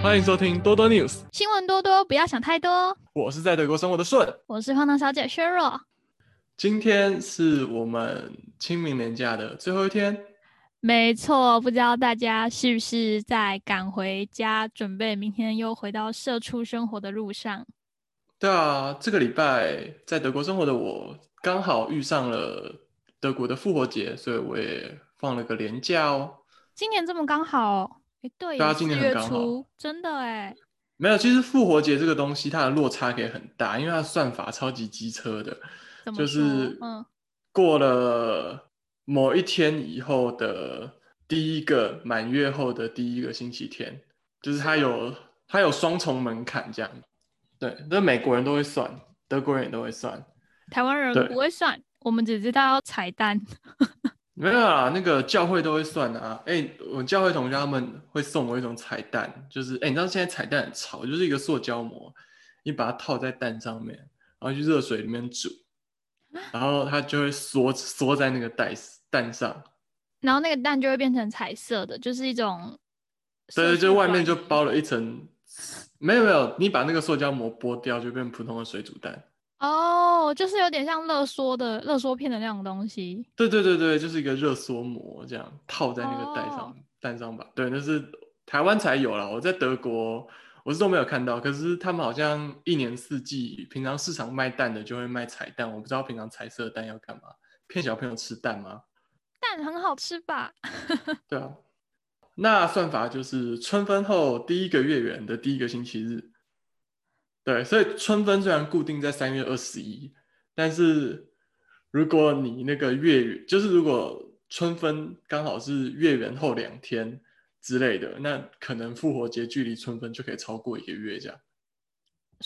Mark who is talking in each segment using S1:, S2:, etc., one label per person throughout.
S1: 欢迎收听多多 News，
S2: 新闻多多，不要想太多。
S1: 我是在德国生活的顺。
S2: 我是荒唐小姐薛若。
S1: 今天是我们清明年假的最后一天，
S2: 没错，不知道大家是不是在赶回家，准备明天又回到社畜生活的路上？
S1: 对啊，这个礼拜在德国生活的我，刚好遇上了德国的复活节，所以我也放了个年假哦。
S2: 今年这么刚好，哎，对，
S1: 大家今年很刚好，
S2: 真的哎，
S1: 没有，其实复活节这个东西，它的落差可以很大，因为它算法超级机车的，就？是
S2: 嗯，
S1: 过了某一天以后的第一个满月后的第一个星期天，就是它有它有双重门槛这样。对，那美国人都会算，德国人也都会算。
S2: 台湾人不会算，我们只知道彩蛋。
S1: 没有啊，那个教会都会算的啊。哎、我教会同学他们会送我一种彩蛋，就是哎、你知道现在彩蛋很潮，就是一个塑胶膜，你把它套在蛋上面，然后去热水里面煮，然后它就会缩缩在那个蛋蛋上。
S2: 然后那个蛋就会变成彩色的，就是一种
S1: 对就外面就包了一层，没有没有，你把那个塑胶膜剥掉，就变普通的水煮蛋。
S2: 哦，就是有点像热缩的热缩片的那种东西。
S1: 对对对对，就是一个热缩膜这样套在那个蛋上、
S2: 哦
S1: 蛋上吧。对，那是台湾才有了，我在德国我是都没有看到，可是他们好像一年四季，平常市场卖蛋的就会卖彩蛋，我不知道平常彩色蛋要干嘛，骗小朋友吃蛋吗？
S2: 蛋很好吃吧？
S1: 对啊，那算法就是春分后第一个月圆的第一个星期日。对，所以春分虽然固定在三月二十一，但是如果你那个月圆，就是如果春分刚好是月圆后两天之类的，那可能复活节距离春分就可以超过一个月这样。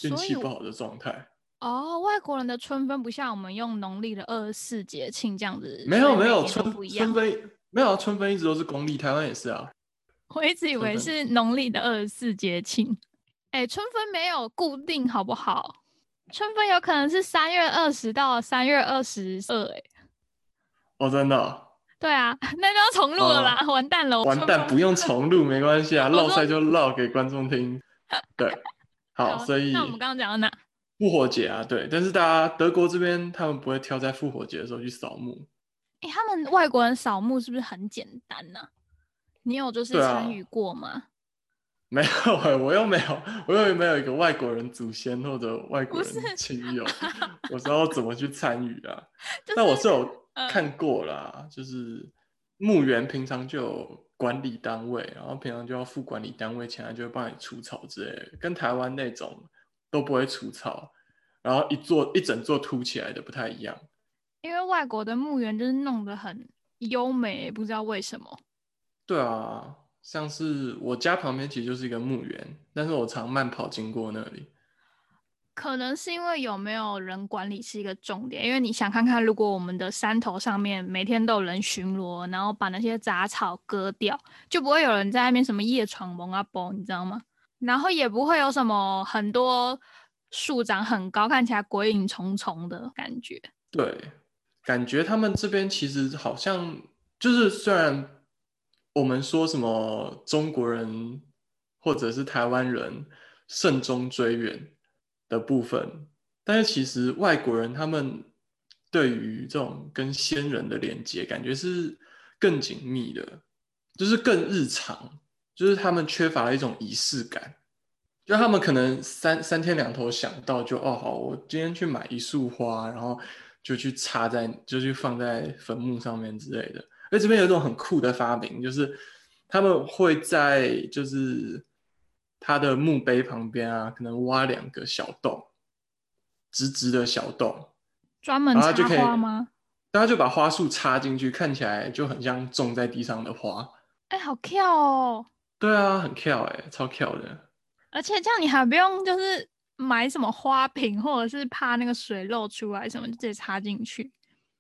S1: 运气不好的状态。
S2: 哦，外国人的春分不像我们用农历的二十四节庆这样子，
S1: 没有没有春春。分没有啊春分一直都是公历，台湾也是啊。
S2: 我一直以为是农历的二十四节庆。哎，春分没有固定好不好？春分有可能是三月二十到三月二十二。哎，
S1: 哦，真的哦、
S2: 对啊，那就要重录了啦，完蛋了，
S1: 完蛋，不用重录，没关系啊，
S2: 我说
S1: 绕赛就唠给观众听。对，好，所以
S2: 那我们刚刚讲到哪？
S1: 复活节啊，对，但是大家德国这边他们不会挑在复活节的时候去扫墓，
S2: 哎，他们外国人扫墓是不是很简单呢、你有就是参与过吗？
S1: 没有、欸，我又没有，我又没有一个外国人祖先或者外国人亲友，我知道怎么去参与啊。
S2: 就是
S1: 但我是有
S2: 嗯
S1: 看过啦，就是墓园平常就有管理单位，然后平常就要付管理单位钱，他就会帮你除草之类的，跟台湾那种都不会除草，然后一座一整座凸起来的不太一样。
S2: 因为外国的墓园就是弄得很优美，不知道为什么。
S1: 对啊，像是我家旁边其实就是一个墓园，但是我常慢跑经过那里。
S2: 可能是因为有没有人管理是一个重点，因为你想看看，如果我们的山头上面每天都有人巡逻，然后把那些杂草割掉，就不会有人在那边什么夜闯蒙阿波，你知道吗？然后也不会有什么很多树长很高，看起来鬼影重重的感觉。
S1: 对，感觉他们这边其实好像就是，虽然我们说什么中国人或者是台湾人慎终追远的部分，但是其实外国人他们对于这种跟先人的连接，感觉是更紧密的，就是更日常，就是他们缺乏了一种仪式感。就他们可能三三天两头想到就哦好，我今天去买一束花，然后就去插在，就去放在坟墓上面之类的。而这边有一种很酷的发明，就是他们会在就是他的墓碑旁边啊，可能挖两个小洞，直直的小洞，
S2: 专门插
S1: 然后就可以
S2: 花吗？
S1: 大家就把花束插进去，看起来就很像种在地上的花。
S2: 哎、好跳哦！
S1: 对啊，很跳哎、超跳的。
S2: 而且这样你还不用就是买什么花瓶，或者是怕那个水漏出来什么，就直接插进去。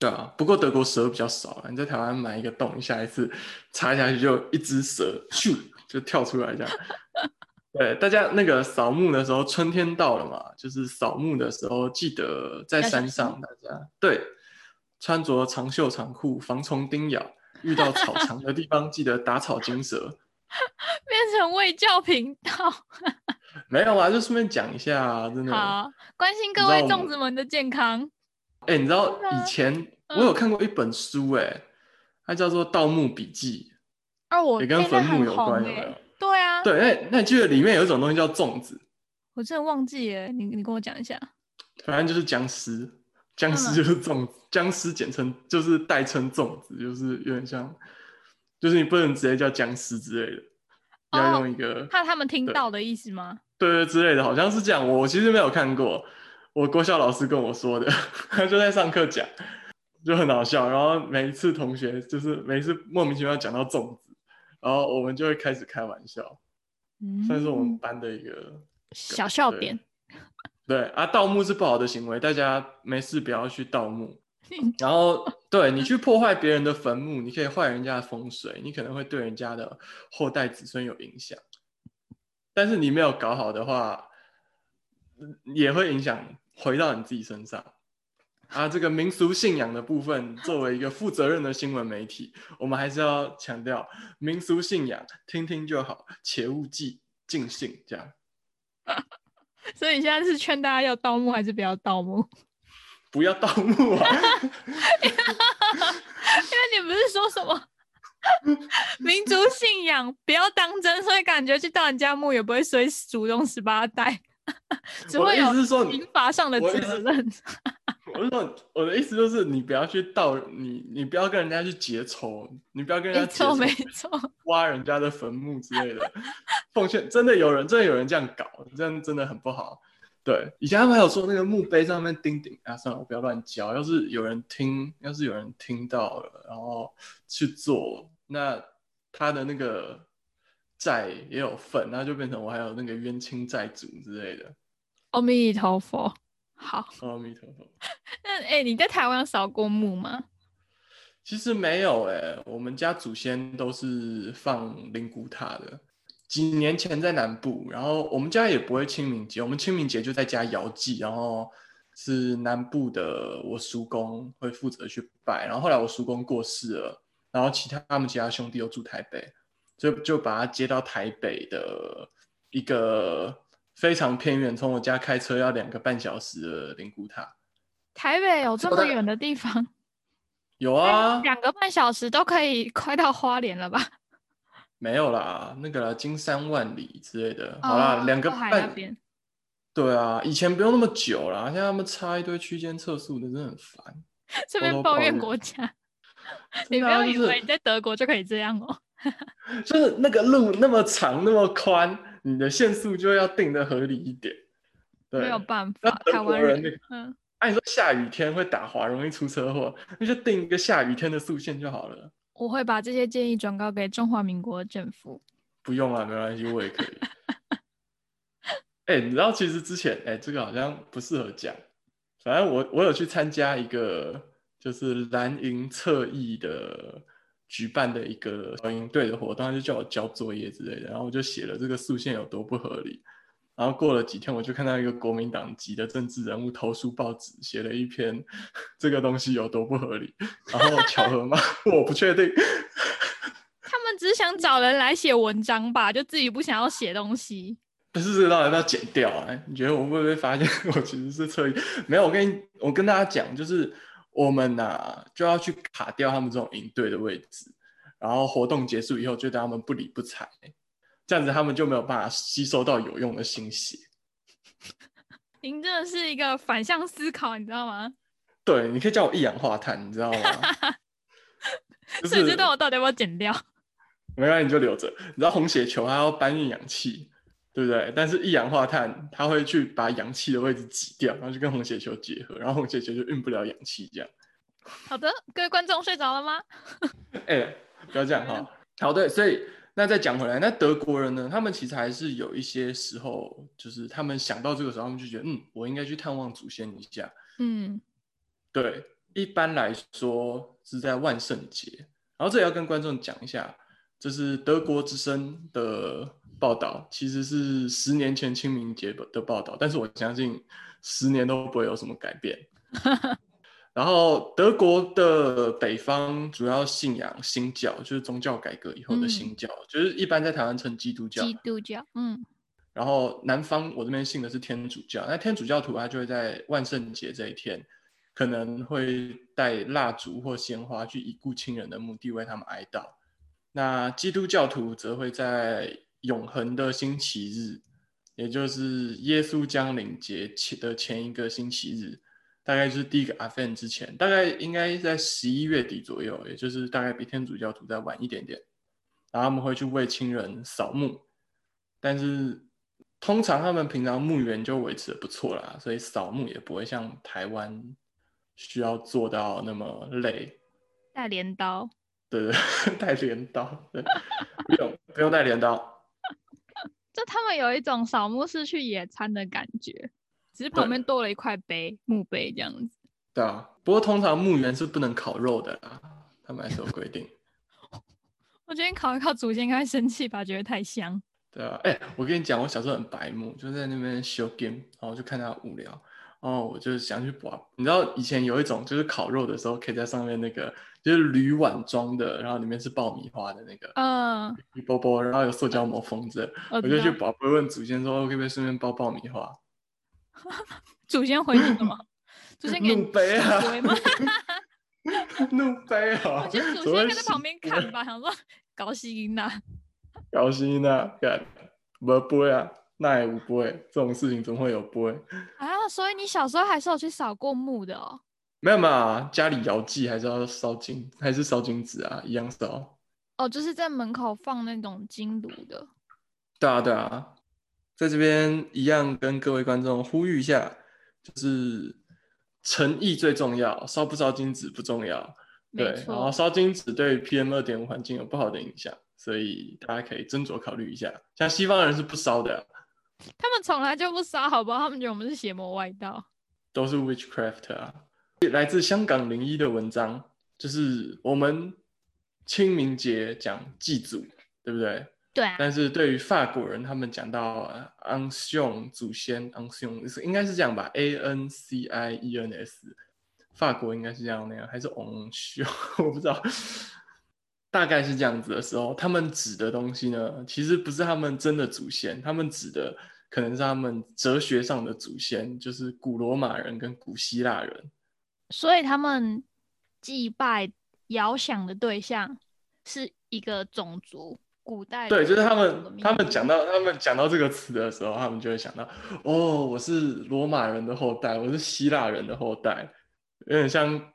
S1: 对啊，不过德国蛇比较少啊。你在台湾买一个洞，下一次插下去就一只蛇，咻就跳出来这样。对，大家那个扫墓的时候，春天到了嘛，就是扫墓的时候，记得在山上，大家对穿着长袖长裤，防虫叮咬。遇到草长的地方，记得打草惊蛇。
S2: 变成卫教频道。
S1: 没有啊，就顺便讲一下啊，真的。
S2: 好，关心各位粽子们的健康。
S1: 哎、你知道以前
S2: 嗯
S1: 我有看过一本书、哎、它叫做《盗墓笔记
S2: 啊，我
S1: 也跟坟墓有关
S2: 红
S1: 有没有
S2: 欸对啊，》。
S1: 对，那那你记得里面有一种东西叫粽子，
S2: 我真的忘记了，你你跟我讲一下。
S1: 反正就是僵尸，僵
S2: 嗯
S1: 尸就是粽子，僵尸简称就是代称粽子，就是有点像，就是你不能直接叫僵尸之类的，要
S2: 哦
S1: 用一个
S2: 怕他们听到的意思吗？
S1: 对对之类的，好像是这样。我其实没有看过，我国校老师跟我说的，他就在上课讲，就很好笑。然后每一次同学就是每一次莫名其妙讲到粽子，然后我们就会开始开玩笑，
S2: 嗯，
S1: 算是我们班的一个
S2: 小笑
S1: 对
S2: 点。
S1: 对啊，盗墓是不好的行为，大家没事不要去盗墓。然后，对你去破坏别人的坟墓，你可以坏人家的风水，你可能会对人家的后代子孙有影响。但是你没有搞好的话，嗯也会影响回到你自己身上。啊，这个民俗信仰的部分，作为一个负责任的新闻媒体，我们还是要强调民俗信仰，听听就好，切勿记尽信。这样
S2: 所以你现在是劝大家要盗墓还是不要盗墓？
S1: 不要盗墓啊！
S2: 因为你不是说什么民族信仰不要当真，所以感觉去盗人家墓也不会随祖宗十八代，只会
S1: 思是说，
S2: 刑罚上的
S1: 我的意思
S2: 责任。
S1: 我是说，我的意思就是，你不要去盗你，你不要跟人家去结仇，你不要跟人家结
S2: 没错。
S1: 挖人家的坟墓之类的。奉劝，真的有人，真的有人这样搞，这样真的很不好。对，以前他们还有说那个墓碑上面钉钉啊，算了，我不要乱教。要是有人听，要是有人听到了，然后去做，那他的那个债也有份，那就变成我还有那个冤亲债主之类的。
S2: 阿弥陀佛。好，
S1: 阿弥陀佛。
S2: 那哎、欸你在台湾有扫过墓吗？
S1: 其实没有诶、我们家祖先都是放灵骨塔的。几年前在南部，然后我们家也不会清明节，我们清明节就在家遥祭，然后是南部的我叔公会负责去拜，然后后来我叔公过世了，然后其他他们其他兄弟又住台北，所以就把他接到台北的一个非常偏远，从我家开车要两个半小时的灵骨塔。
S2: 台北有这么远的地方，
S1: 有啊，
S2: 两个半小时都可以快到花莲了吧？
S1: 没有啦，那个啦，金山万里之类的。好啦，
S2: 哦
S1: 两个半。
S2: 边。
S1: 对啊，以前不用那么久啦，现在他们插一堆区间测速的，真的很烦。
S2: 这边抱怨国家，你不要以为你在德国就可以这样哦。
S1: 就是那个路那么长那么宽，你的限速就要定的合理一点。对，
S2: 没有办法，
S1: 德
S2: 台湾
S1: 人那个，
S2: 嗯，
S1: 按、你说下雨天会打滑，容易出车祸，那就定一个下雨天的速限就好了。
S2: 我会把这些建议转告给中华民国政府。
S1: 不用啊，没关系，我也可以。哎、你知道其实之前哎、这个好像不适合讲，反正我我有去参加一个就是蓝营侧翼的举办的一个小营队的活动，他就叫我交作业之类的，然后我就写了这个速线有多不合理。然后过了几天，我就看到一个国民党籍的政治人物投书报纸，写了一篇 这个东西有多不合理。然后巧合吗？我不确定。
S2: 他们只想找人来写文章吧，就自己不想要写东西。
S1: 不是这个到底要剪掉啊？你觉得我会不会发现 我其实是侧翼？没有，我跟你我跟大家讲，就是我们呐、就要去卡掉他们这种营队的位置，然后活动结束以后就对他们不理不睬，这样子他们就没有办法吸收到有用的信息。
S2: 您真的是一个反向思考，你知道吗？
S1: 对，你可以叫我一氧化碳，你知道吗？就
S2: 所以这
S1: 是
S2: 段我到底要不要剪掉？
S1: 没关系，你就留着。你知道红血球它要搬运氧气，对不对？但是一氧化碳它会去把氧气的位置挤掉，然后就跟红血球结合，然后红血球就运不了氧气，这样。
S2: 好的，各位观众睡着了吗？
S1: 哎、不要这样哈。好，的，所以那再讲回来，那德国人呢？他们其实还是有一些时候，就是他们想到这个时候，他们就觉得，嗯，我应该去探望祖先一下。
S2: 嗯，
S1: 对，一般来说是在万圣节。然后这也要跟观众讲一下，这是德国之声的报道，其实是十年前清明节的报道，但是我相信十年都不会有什么改变。然后德国的北方主要信仰新教，就是宗教改革以后的新教，就是一般在台湾称基督教。
S2: 基督教，嗯。
S1: 然后南方我这边信的是天主教，那天主教徒他就会在万圣节这一天，可能会带蜡烛或鲜花去以故亲人的墓地为他们哀悼。那基督教徒则会在永恒的星期日，也就是耶稣降临节前的前一个星期日，大概就是第一个阿芬之前，大概应该在十一月底左右，也就是大概比天主教徒再晚一点点。然后他们会去为亲人扫墓，但是。通常他们平常墓园就维持的不错啦，所以扫墓也不会像台湾需要做到那么累。
S2: 带镰刀？
S1: 对对，带镰刀，对，不用不用带镰刀。
S2: 就他们有一种扫墓是去野餐的感觉，只是旁边多了一块碑，墓碑这样子。
S1: 对啊，不过通常墓园是不能烤肉的啦，他们还是有规定。
S2: 我觉得烤一烤祖先应该生气吧，觉得太香。
S1: 对啊，哎，我跟你讲，我小时候很白目，就在那边修 game，然后就看他无聊，然后我就是想去把。你知道以前有一种就是烤肉的时候，可以在上面那个就是铝碗装的，然后里面是爆米花的那个，
S2: 嗯，
S1: 一包包，然后有塑胶膜封着，我就去拔，不问祖先说可不可以顺便包爆米花。
S2: 祖先回你了吗？祖先给
S1: 你背啊！怒杯
S2: 啊！我觉得祖先在旁边看吧，想说高兴呐。
S1: 高兴啊！干，没杯啊，那也无杯，这种事情怎么会有杯
S2: 啊？所以你小时候还是有去扫过墓的哦？
S1: 没有嘛，家里摇祭还是要烧金，还是烧金纸啊，一样烧。
S2: 哦，就是在门口放那种金炉的。
S1: 对啊，对啊，在这边一样跟各位观众呼吁一下，就是诚意最重要，烧不烧金纸不重要。对，然后烧金纸对 PM 二点五环境有不好的影响。所以大家可以斟酌考虑一下，像西方人是不烧的，
S2: 他们从来就不杀，好不好？他们觉得我们是邪魔外道，
S1: 都是 witchcraft 啊。来自香港零一的文章，就是我们清明节讲祭祖，对不对？
S2: 对。
S1: 但是对于法国人，他们讲到 ancien 祖先，ancien 应该是这样吧？A N C I E N S，法国应该是这样那样，还是 ancien？我不知道。大概是这样子的时候，他们指的东西呢，其实不是他们真的祖先，他们指的可能是他们哲学上的祖先，就是古罗马人跟古希腊人。
S2: 所以他们祭拜遥想的对象是一个种族，古代
S1: 对，就是他们他们讲到他们讲到这个词的时候，他们就会想到，哦，我是罗马人的后代，我是希腊人的后代，有点像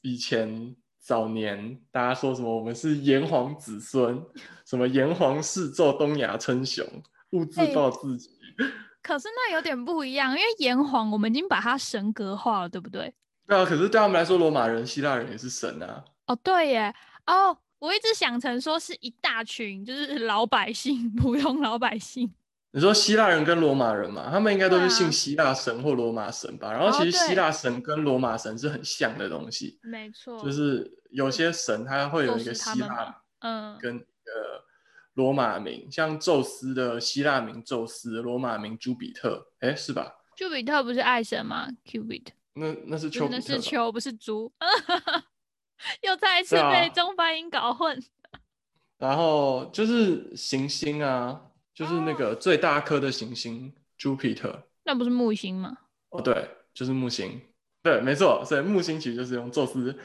S1: 以前。早年大家说什么？我们是炎黄子孙，什么炎黄氏奏东亚称雄，物自暴自弃。
S2: 可是那有点不一样，因为炎黄我们已经把它神格化了，对不对？
S1: 对啊，可是对他们来说，罗马人、希腊人也是神啊。
S2: 哦，对耶。哦，我一直想成说是一大群，就是老百姓，普通老百姓。
S1: 你说希腊人跟罗马人嘛，他们应该都是信希腊神或罗马神吧？然后其实希腊神跟罗马神是很像的东西，
S2: 没错，
S1: 就是有些神他会有一个希腊，嗯，跟呃罗马名，像宙斯的希腊名宙斯，罗马名朱比特，哎，是吧？
S2: 朱比特不是爱神吗？Cubit，
S1: 那那是丘，
S2: 那是丘，不是猪，又再一次被中发音搞混。
S1: 然后就是行星啊。就是那个最大颗的行星 Jupiter，
S2: 那不是木星吗？
S1: 哦，对，就是木星。对，没错，所以木星其实就是用宙斯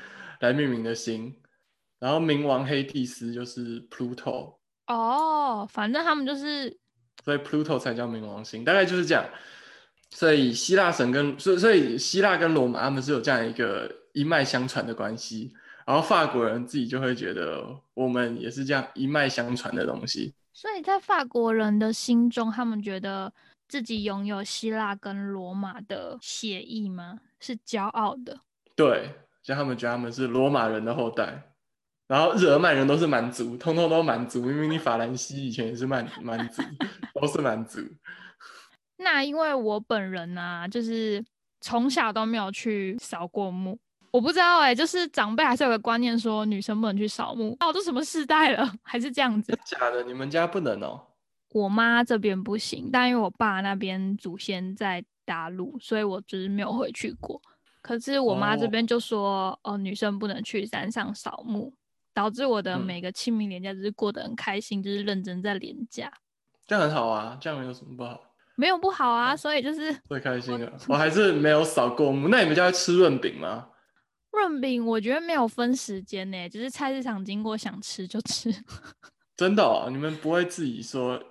S1: 来命名的星。然后冥王黑帝斯就是 Pluto。
S2: 哦，反正他们就是，
S1: 所以 Pluto 才叫冥王星，大概就是这样。所以希腊神跟所所以希腊跟罗马他们是有这样一个一脉相传的关系。然后法国人自己就会觉得我们也是这样一脉相传的东西。
S2: 所以在法国人的心中，他们觉得自己拥有希腊跟罗马的血裔吗？是骄傲的。
S1: 对，像他们觉得他们是罗马人的后代，然后日耳曼人都是蛮族，通通都蛮族。因为你法兰西以前也是蛮蛮族，都是蛮族。
S2: 那因为我本人呢，就是从小都没有去扫过墓。我不知道哎，就是长辈还是有个观念说女生不能去扫墓。哦，都什么世代了，还是这样子？
S1: 假的，你们家不能哦。
S2: 我妈这边不行，但因为我爸那边祖先在大陆，所以我就是没有回去过。可是我妈这
S1: 哦
S2: 边就说，哦，女生不能去山上扫墓，导致我的
S1: 嗯
S2: 每个清明年假就是过得很开心，就是认真在连假，
S1: 这样很好啊，这样有什么不好？
S2: 没有不好啊。所以就是
S1: 最开心的，我还是没有扫过墓。那你们家吃润饼吗？
S2: 润饼，我觉得没有分时间呢，只是菜市场经过想吃就吃。
S1: 真的哦，你们不会自己说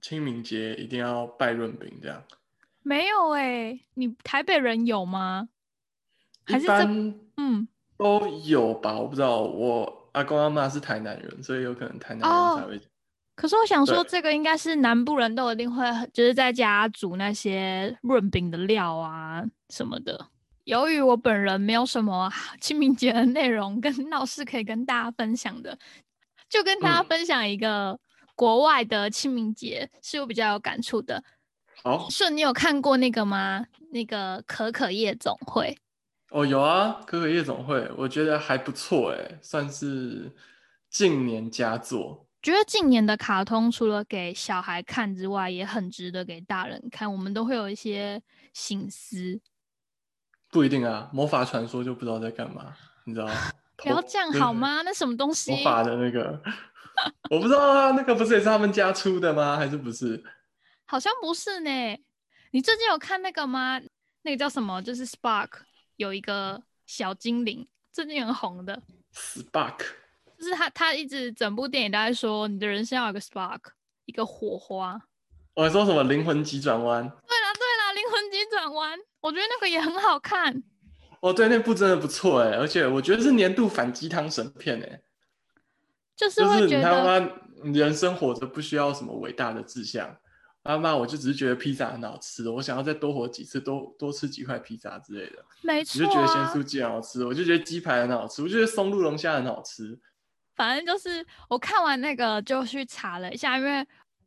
S1: 清明节一定要拜润饼这样？
S2: 没有哎，你台北人有吗？还是这
S1: 般
S2: 嗯，
S1: 都有吧，我不知道。我阿公阿妈是台南人，所以有可能台南
S2: 哦
S1: 人才会。
S2: 可是我想说，
S1: 对
S2: 这个应该是南部人都一定会，就是在家煮那些润饼的料啊什么的。由于我本人没有什么清明节的内容跟闹事可以跟大家分享的，就跟大家
S1: 嗯
S2: 分享一个国外的清明节是我比较有感触的。
S1: 好
S2: 顺，你有看过那个吗？那个可可夜总会。
S1: 哦，有啊，可可夜总会，我觉得还不错哎，算是近年佳作。
S2: 觉得近年的卡通除了给小孩看之外，也很值得给大人看。我们都会有一些醒思。
S1: 不一定啊，魔法传说就不知道在干嘛，你知道吗？
S2: 不要这样好吗？那什么东西？
S1: 魔法的那个，我不知道啊，那个不是也是他们家出的吗？还是不是？
S2: 好像不是呢。你最近有看那个吗？那个叫什么？就是 Spark 有一个小精灵，最近很红的
S1: ，Spark
S2: 就是他他一直整部电影都在说你的人生要有个 Spark，一个火花。
S1: 我说什么灵魂急转弯？
S2: 对啦对啦，灵魂急转弯，我觉得那个也很好看。
S1: 哦，对，那部真的不错哎，而且我觉得是年度反鸡汤神片哎，
S2: 就是
S1: 就是他妈人生活着不需要什么伟大的志向，他妈我就只是觉得披萨很好吃，我想要再多活几次，多多吃几块披萨之类的。你
S2: 没错
S1: 就觉得咸
S2: 啊
S1: 酥。鸡很好吃，我就觉得鸡排很好吃，我就觉得松露龙虾很好吃。
S2: 反正就是我看完那个就去查了一下，因为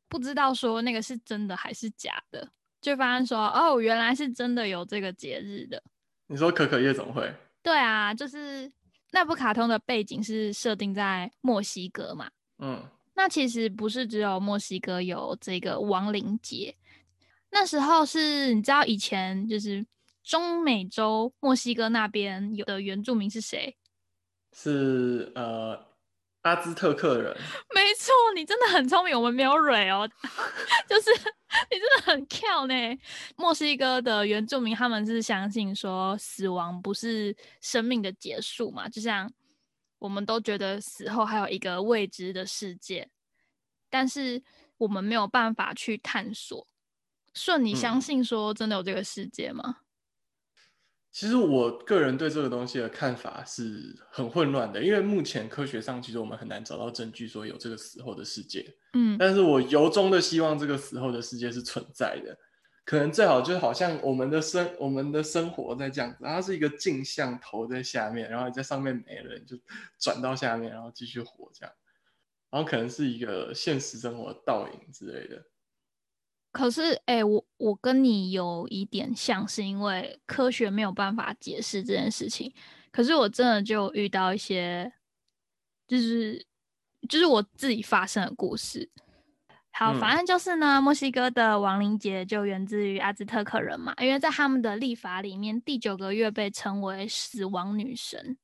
S2: 不知道说那个是真的还是假的，就发现说哦，原来是真的有这个节日的。
S1: 你说可可夜总会，
S2: 对啊，就是那部卡通的背景是设定在墨西哥嘛。
S1: 嗯，
S2: 那其实不是只有墨西哥有这个亡灵节，那时候是你知道以前就是中美洲墨西哥那边有的原住民是谁？
S1: 是呃阿兹特克人，
S2: 没错，你真的很聪明，我们没有蕊哦，就是你真的很跳呢。墨西哥的原住民他们是相信说死亡不是生命的结束嘛，就像我们都觉得死后还有一个未知的世界，但是我们没有办法去探索。顺，你相
S1: 嗯
S2: 信说真的有这个世界吗？
S1: 其实我个人对这个东西的看法是很混乱的，因为目前科学上其实我们很难找到证据说有这个死后的世界。
S2: 嗯，
S1: 但是我由衷的希望这个死后的世界是存在的，可能最好就好像我们的生我们的生活在这样子，它是一个镜像头在下面，然后你在上面没了，就转到下面，然后继续活这样，然后可能是一个现实生活倒影之类的。
S2: 可是，哎、我我跟你有一点像，是因为科学没有办法解释这件事情。可是我真的就遇到一些，就是就是我自己发生的故事。好，
S1: 嗯
S2: 反正就是呢，墨西哥的亡灵节就源自于阿兹特克人嘛，因为在他们的历法里面，第九个月被称为死亡女神。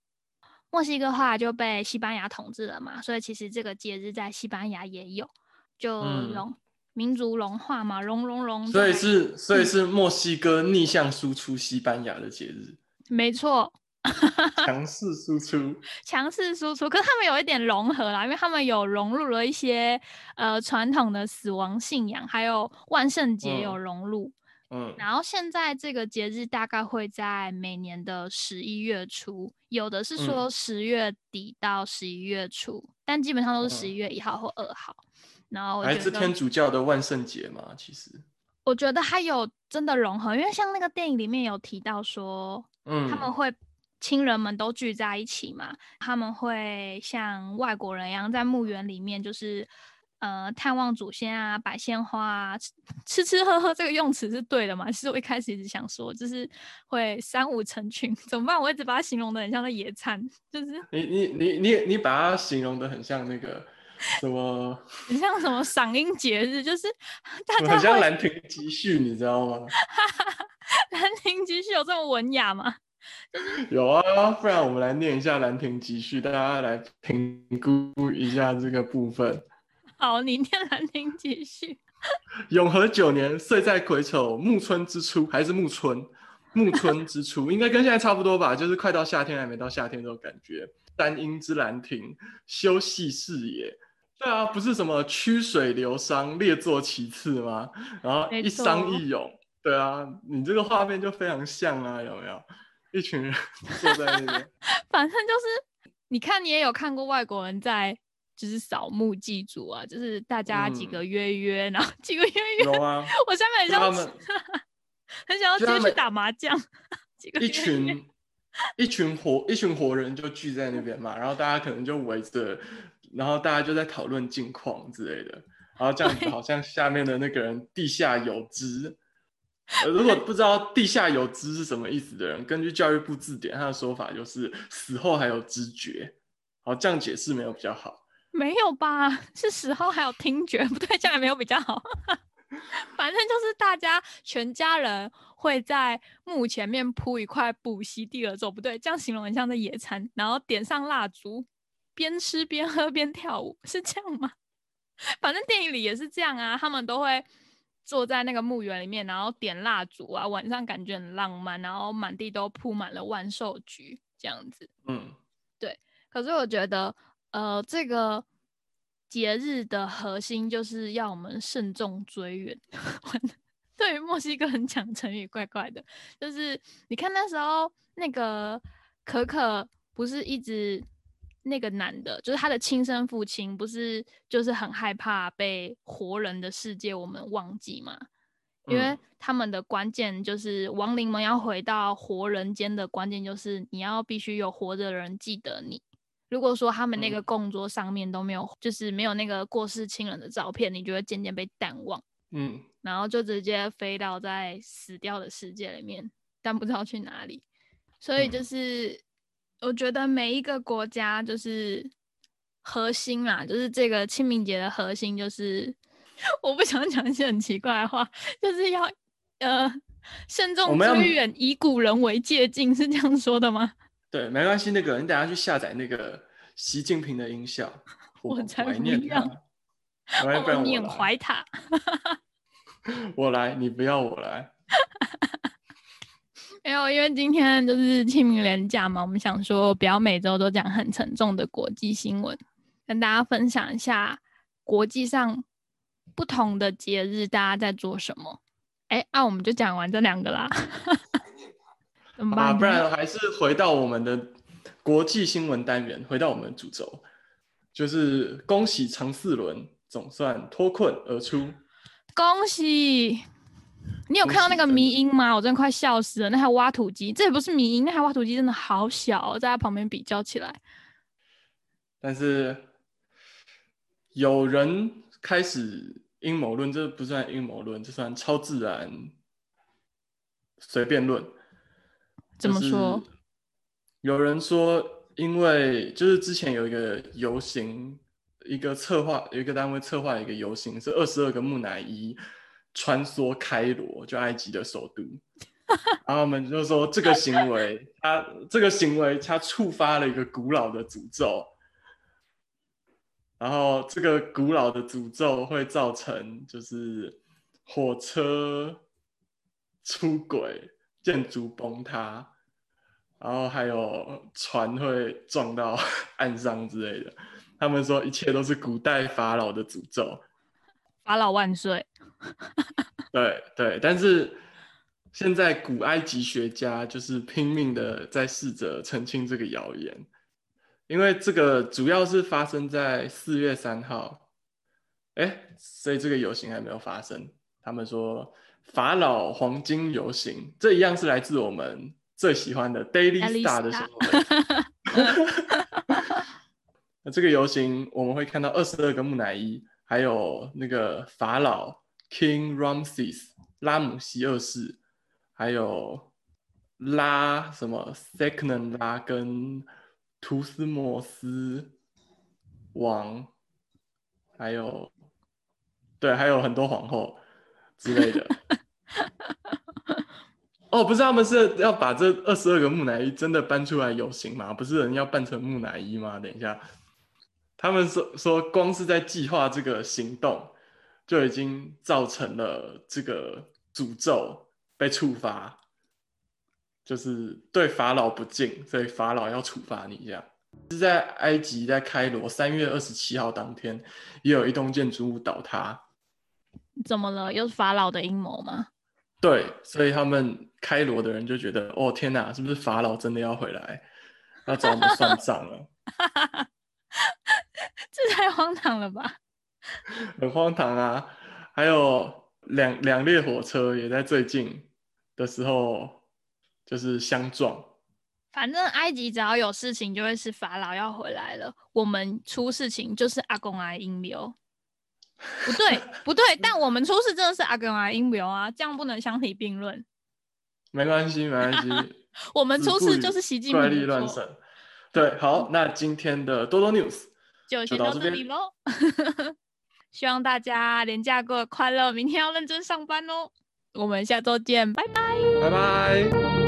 S2: 墨西哥后来就被西班牙统治了嘛，所以其实这个节日在西班牙也有，就
S1: 嗯
S2: 融、民族融化嘛，融融融。
S1: 所以是所以是墨西哥逆向输出西班牙的节日，
S2: 没错，
S1: 强势输出。
S2: 强势输出，可是他们有一点融合啦，因为他们有融入了一些呃传统的死亡信仰，还有万圣节有
S1: 嗯
S2: 融入。
S1: 嗯
S2: 然后现在这个节日大概会在每年的十一月初，有的是说
S1: 嗯
S2: 十月底到十一月初，但基本上都是十一
S1: 嗯
S2: 月一号或二号。然后我
S1: 还
S2: 觉得
S1: 是天主教的万圣节嘛，其实，
S2: 我觉得它有真的融合，因为像那个电影里面有提到说，
S1: 嗯，
S2: 他们会亲人们都聚在一起嘛，他们会像外国人一样在墓园里面，就是呃探望祖先啊，摆鲜花啊，吃吃吃喝喝这个用词是对的嘛？其实我一开始一直想说，就是会三五成群，怎么办？我一直把它形容的很像在野餐，就是
S1: 你你你你你把它形容的很像那个什么，
S2: 很像什么赏樱节日，就是大家
S1: 很像《
S2: 会
S1: 兰亭集序》，你知道吗？
S2: 兰亭集序有这么文雅吗？
S1: 有啊，不然我们来念一下《兰亭集序》，大家来评估一下这个部分。
S2: 好，你念《兰亭集序》。
S1: 永和九年，岁在癸丑，暮春之初，还是暮春？暮春之初，应该跟现在差不多吧？就是快到夏天，还没到夏天这种感觉。三阴之兰亭，修禊事也。对啊，不是什么曲水流觞，列坐其次吗？然后一觞一咏。对啊，你这个画面就非常像啊，有没有？一群人 坐在那边。
S2: 反正就是，你看，你也有看过外国人在就是扫墓祭祖啊，就是大家几个约约，然后几个约约。
S1: 有啊。
S2: 我下面很想，很想要直接去打麻将。
S1: 几个一群一群活一群活人就聚在那边嘛，然后大家可能就围着，然后大家就在讨论近况之类的，然后这样子好像下面的那个人地下有知。如果不知道地下有知是什么意思的人，根据教育部字典，他的说法就是死后还有知觉。好，这样解释没有比较好？
S2: 没有吧？是死后还有听觉？不对，这样也没有比较好。反正就是大家全家人会在墓前面铺一块布，席地而坐。不对，这样形容很像在野餐，然后点上蜡烛，边吃边喝边跳舞，是这样吗？反正电影里也是这样啊，他们都会。坐在那个墓园里面，然后点蜡烛啊，晚上感觉很浪漫，然后满地都铺满了万寿菊，这样子。
S1: 嗯，
S2: 对。可是我觉得，呃，这个节日的核心就是要我们慎重追远。对于墨西哥人讲成语怪怪的，就是你看那时候那个可可不是一直。那个男的，就是他的亲生父亲，不是就是很害怕被活人的世界我们忘记吗？因为他们的关键就是亡灵们要回到活人间的关键就是你要必须有活着的人记得你。如果说他们那个供桌上面都没有，就是没有那个过世亲人的照片，你就会渐渐被淡忘。
S1: 嗯，
S2: 然后就直接飞到在死掉的世界里面，但不知道去哪里。所以就是。我觉得每一个国家就是核心啦，就是这个清明节的核心就是，我不想讲一些很奇怪的话，就是要呃慎重追远，以古人为借鉴，是这样说的吗？
S1: 对，没关系，那个你等下去下载那个习近平的音效，
S2: 我
S1: 才怀念
S2: 他，
S1: 我
S2: 缅怀他，
S1: 我来，你不要我来。
S2: 没有，因为今天就是清明连假嘛，我们想说不要每周都讲很沉重的国际新闻，跟大家分享一下国际上不同的节日大家在做什么。哎，那我们就讲完这两个啦。怎么办？
S1: 不然还是回到我们的国际新闻单元，回到我们主轴，就是恭喜长四轮总算脱困而出，
S2: 恭喜。你有看到那个迷音吗？我真的快笑死了！那台挖土机，这也不是迷音，那台挖土机真的好小，在它旁边比较起来。
S1: 但是有人开始阴谋论，这不算阴谋论，这算超自然随便论。
S2: 怎么说？
S1: 有人说，因为就是之前有一个游行，一个策划，有一个单位策划一个游行，是二十二个木乃伊。穿梭开罗，就埃及的首都，然后我们就说这个行为，它这个行为它触发了一个古老的诅咒，然后这个古老的诅咒会造成就是火车出轨、建筑崩塌，然后还有船会撞到 岸上之类的。他们说一切都是古代法老的诅咒，
S2: 法老万岁。
S1: 对对，但是现在古埃及学家就是拼命的在试着澄清这个谣言，因为这个主要是发生在四月三号，哎，所以这个游行还没有发生。他们说法老黄金游行，这一样是来自我们最喜欢的 Daily Star 的新闻。那这个游行我们会看到二十二个木乃伊，还有那个法老。King Ramses 拉姆西二世，还有拉什么 Second 拉跟图斯莫斯王，还有对，还有很多皇后之类的。哦，不是，他们是要把这二十二个木乃伊真的搬出来游行吗？不是人要扮成木乃伊吗？等一下，他们说说光是在计划这个行动，就已经造成了这个诅咒被触发，就是对法老不敬，所以法老要处罚你这样。是在埃及，在开罗三月二十七号当天，也有一栋建筑物倒塌。
S2: 怎么了？又是法老的阴谋吗？
S1: 对，所以他们开罗的人就觉得，哦天哪，是不是法老真的要回来，要找我们算账了？
S2: 这太荒唐了吧！
S1: 很荒唐啊！还有两两列火车也在最近的时候就是相撞。
S2: 反正埃及只要有事情，就会是法老要回来了。我们出事情就是阿公阿英流。不对，不对，但我们出事真的是阿公阿英流啊，这样不能相提并论。
S1: 没关系，没关系。
S2: 我们出事就是习近
S1: 怪力乱神。对，好，那今天的多多 news
S2: 就先到这里喽。希望大家年假过快乐，明天要认真上班哦。我们下周见，拜拜，
S1: 拜拜。